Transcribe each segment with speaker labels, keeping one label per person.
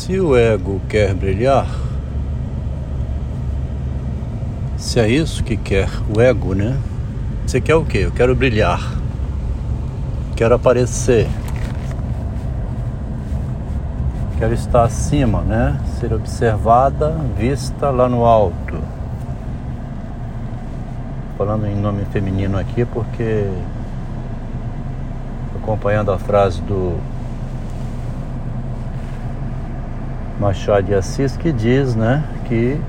Speaker 1: Se o ego quer brilhar, se é isso que quer o ego, né? Você quer o quê? Eu quero brilhar, quero aparecer, quero estar acima, né? Ser observada, vista lá no alto. Falando em nome feminino aqui porque acompanhando a frase do Machado de Assis que diz, né, que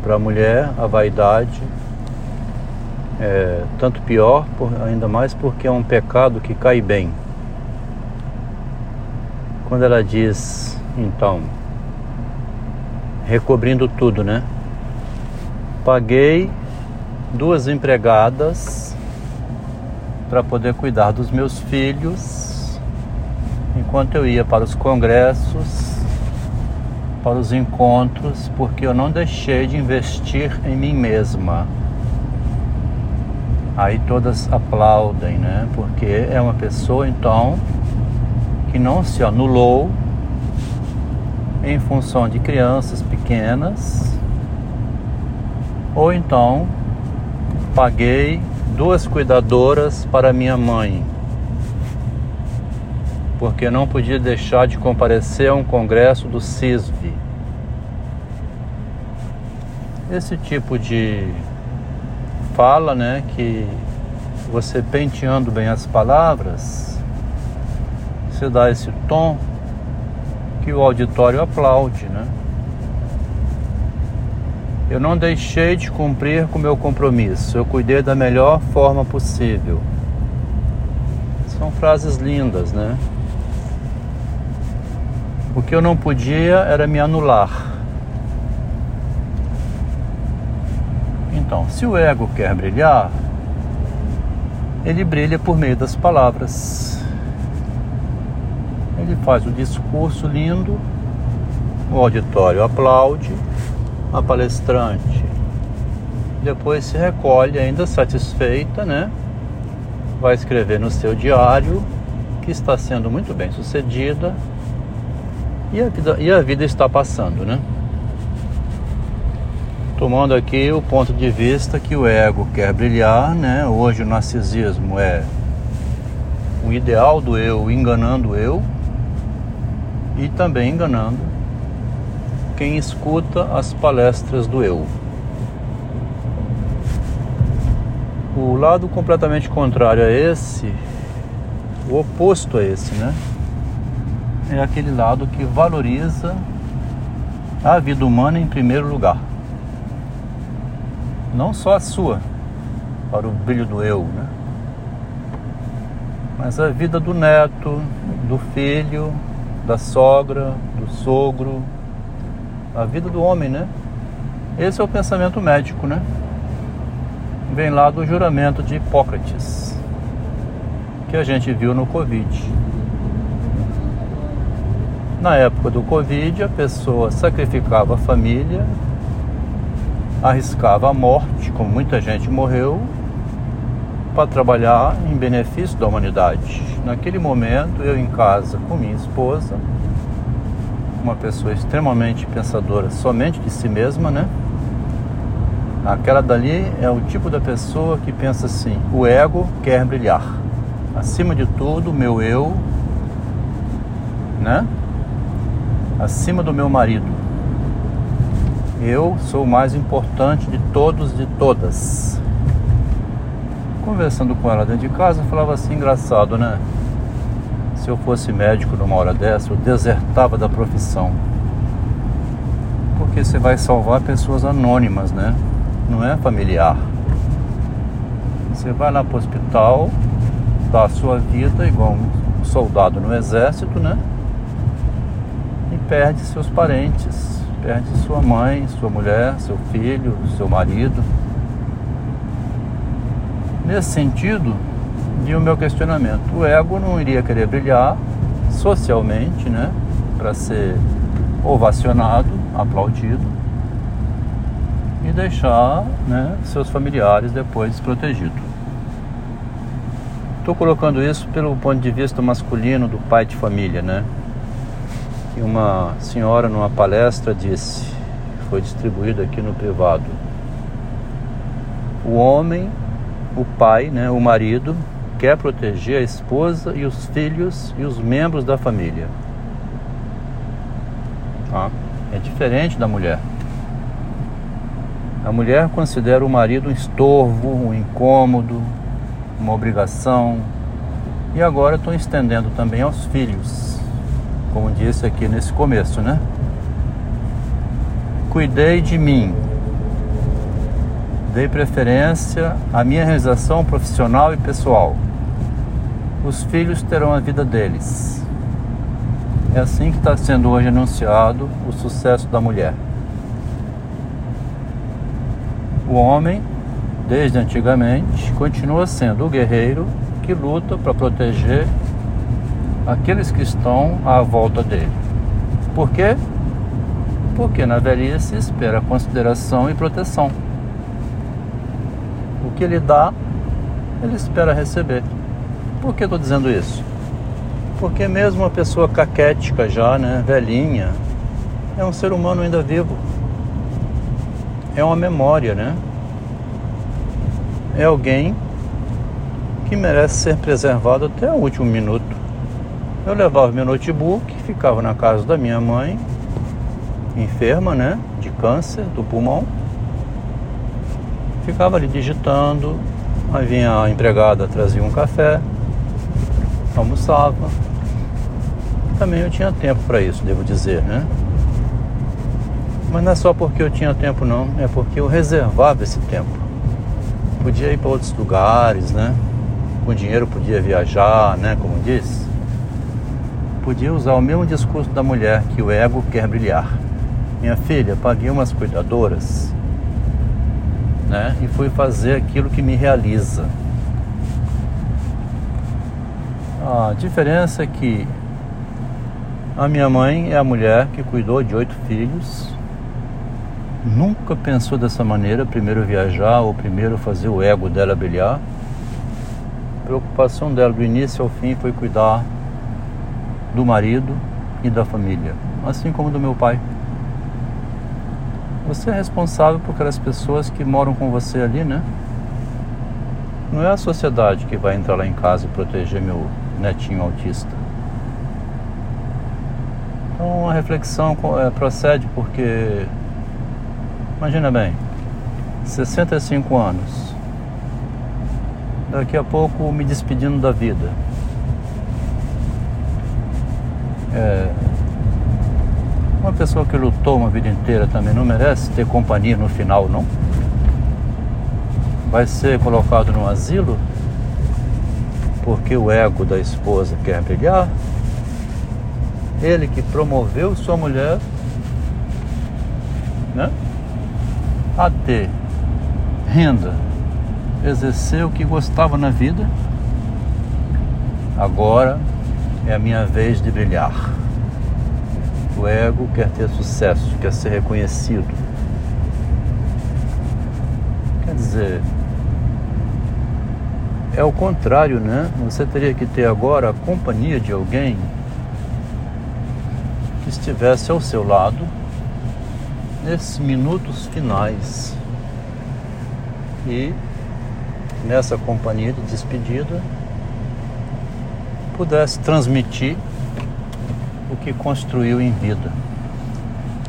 Speaker 1: para a mulher a vaidade é tanto pior, por, ainda mais porque é um pecado que cai bem. Quando ela diz, então, recobrindo tudo, né? Paguei duas empregadas para poder cuidar dos meus filhos enquanto eu ia para os congressos para os encontros porque eu não deixei de investir em mim mesma. Aí todas aplaudem, né? Porque é uma pessoa então que não se anulou em função de crianças pequenas, ou então paguei duas cuidadoras para minha mãe porque não podia deixar de comparecer a um congresso do CISV. Esse tipo de fala, né, que você penteando bem as palavras, você dá esse tom que o auditório aplaude, né? Eu não deixei de cumprir com meu compromisso, eu cuidei da melhor forma possível. São frases lindas, né? O que eu não podia era me anular. Então, se o ego quer brilhar, ele brilha por meio das palavras. Ele faz o discurso lindo, o auditório aplaude, a palestrante depois se recolhe ainda satisfeita, né? Vai escrever no seu diário que está sendo muito bem sucedida e a vida, e a vida está passando, né? Tomando aqui o ponto de vista que o ego quer brilhar, né? Hoje o narcisismo é o ideal do eu enganando eu e também enganando quem escuta as palestras do eu. O lado completamente contrário a esse, o oposto a esse, né? É aquele lado que valoriza a vida humana em primeiro lugar. Não só a sua, para o brilho do eu, né? Mas a vida do neto, do filho, da sogra, do sogro, a vida do homem, né? Esse é o pensamento médico, né? Vem lá do juramento de Hipócrates, que a gente viu no Covid. Na época do Covid, a pessoa sacrificava a família, arriscava a morte, como muita gente morreu, para trabalhar em benefício da humanidade. Naquele momento, eu em casa com minha esposa, uma pessoa extremamente pensadora somente de si mesma, né? Aquela dali é o tipo da pessoa que pensa assim: o ego quer brilhar. Acima de tudo, meu eu, né? Acima do meu marido. Eu sou o mais importante de todos e todas. Conversando com ela dentro de casa, falava assim: engraçado, né? Se eu fosse médico numa hora dessa, eu desertava da profissão. Porque você vai salvar pessoas anônimas, né? Não é familiar. Você vai lá para o hospital, dá a sua vida igual um soldado no exército, né? Perde seus parentes, perde sua mãe, sua mulher, seu filho, seu marido. Nesse sentido, de o meu questionamento, o ego não iria querer brilhar socialmente, né, para ser ovacionado, aplaudido e deixar, né, seus familiares depois desprotegidos. Estou colocando isso pelo ponto de vista masculino do pai de família, né? Que uma senhora numa palestra disse, foi distribuído aqui no privado. O homem, o pai, né, o marido, quer proteger a esposa e os filhos e os membros da família. Tá? É diferente da mulher. A mulher considera o marido um estorvo, um incômodo, uma obrigação. E agora estou estendendo também aos filhos, como disse aqui nesse começo, né? Cuidei de mim, dei preferência à minha realização profissional e pessoal. Os filhos terão a vida deles. É assim que está sendo hoje anunciado o sucesso da mulher. O homem, desde antigamente, continua sendo o guerreiro que luta para proteger aqueles que estão à volta dele. Por quê? Porque na velhice espera consideração e proteção. O que ele dá, ele espera receber. Por que estou dizendo isso? Porque mesmo uma pessoa caquética já, né, velhinha, é um ser humano ainda vivo é uma memória, né? É alguém que merece ser preservado até o último minuto. Eu levava meu notebook, ficava na casa da minha mãe, enferma, né? De câncer do pulmão. Ficava ali digitando, aí vinha a empregada, trazia um café, almoçava. Também eu tinha tempo para isso, devo dizer, né? Mas não é só porque eu tinha tempo não, é porque eu reservava esse tempo. Podia ir para outros lugares, né? Com dinheiro podia viajar, né? Como diz. Podia usar o mesmo discurso da mulher que o ego quer brilhar. Minha filha, paguei umas cuidadoras, né? E fui fazer aquilo que me realiza. A diferença é que a minha mãe é a mulher que cuidou de oito filhos nunca pensou dessa maneira, primeiro viajar ou primeiro fazer o ego dela brilhar. A preocupação dela do início ao fim foi cuidar do marido e da família, assim como do meu pai. Você é responsável por aquelas pessoas que moram com você ali, né? Não é a sociedade que vai entrar lá em casa e proteger meu netinho autista. Então a reflexão é, procede porque Imagina bem, 65 anos. Daqui a pouco me despedindo da vida. É, uma pessoa que lutou uma vida inteira também não merece ter companhia no final, não? Vai ser colocado no asilo porque o ego da esposa quer brilhar? Ele que promoveu sua mulher, né? a ter renda, exercer o que gostava na vida, agora é a minha vez de brilhar. O ego quer ter sucesso, quer ser reconhecido. Quer dizer, é o contrário, né? Você teria que ter agora a companhia de alguém que estivesse ao seu lado nesses minutos finais e nessa companhia de despedida pudesse transmitir o que construiu em vida.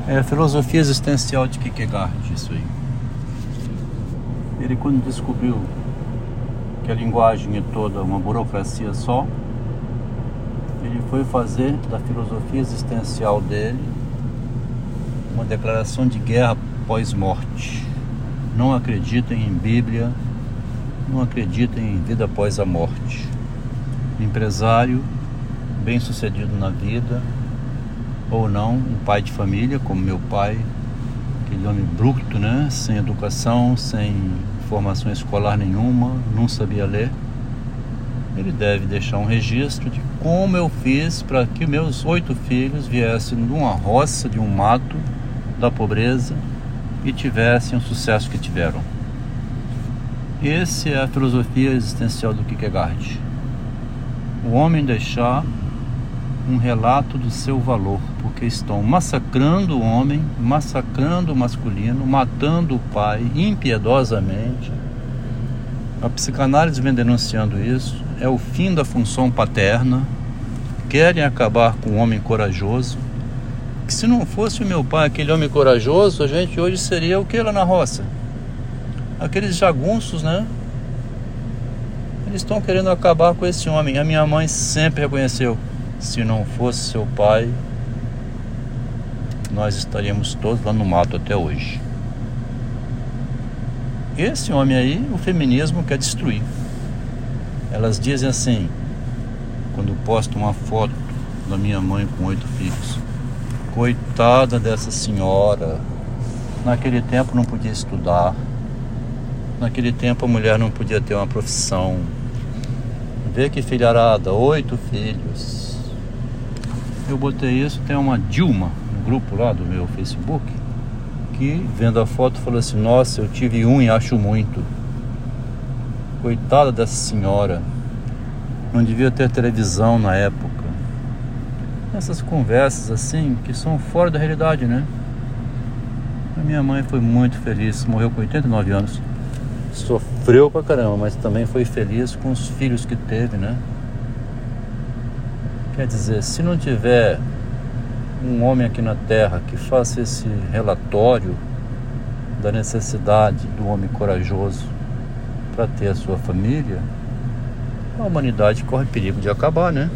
Speaker 1: É a filosofia existencial de Kierkegaard, isso aí. Ele quando descobriu que a linguagem é toda uma burocracia só, ele foi fazer da filosofia existencial dele uma declaração de guerra pós-morte. Não acreditem em Bíblia, não acreditem em vida após a morte. Empresário, bem sucedido na vida, ou não, um pai de família, como meu pai, aquele homem bruto, né? Sem educação, sem formação escolar nenhuma, não sabia ler. Ele deve deixar um registro de como eu fiz para que meus oito filhos viessem de uma roça, de um mato, da pobreza e tivessem o sucesso que tiveram. Essa é a filosofia existencial do Kierkegaard. O homem deixar um relato do seu valor, porque estão massacrando o homem, massacrando o masculino, matando o pai impiedosamente. A psicanálise vem denunciando isso. É o fim da função paterna. Querem acabar com o homem corajoso. Que se não fosse o meu pai, aquele homem corajoso, a gente hoje seria o que lá na roça? Aqueles jagunços, né? Eles estão querendo acabar com esse homem. A minha mãe sempre reconheceu: se não fosse seu pai, nós estaríamos todos lá no mato até hoje. Esse homem aí, o feminismo quer destruir. Elas dizem assim, quando postam uma foto da minha mãe com oito filhos: Coitada dessa senhora, naquele tempo não podia estudar, naquele tempo a mulher não podia ter uma profissão Vê que filharada, oito filhos. Eu botei isso, tem uma Dilma no grupo lá do meu Facebook que vendo a foto falou assim, nossa, eu tive um e acho muito. Coitada dessa senhora. Não devia ter televisão na época. Essas conversas assim que são fora da realidade, né? A minha mãe foi muito feliz, morreu com 89 anos sofreu pra caramba, mas também foi feliz com os filhos que teve, né? Quer dizer, se não tiver um homem aqui na Terra que faça esse relatório da necessidade do homem corajoso para ter a sua família, a humanidade corre perigo de acabar, né?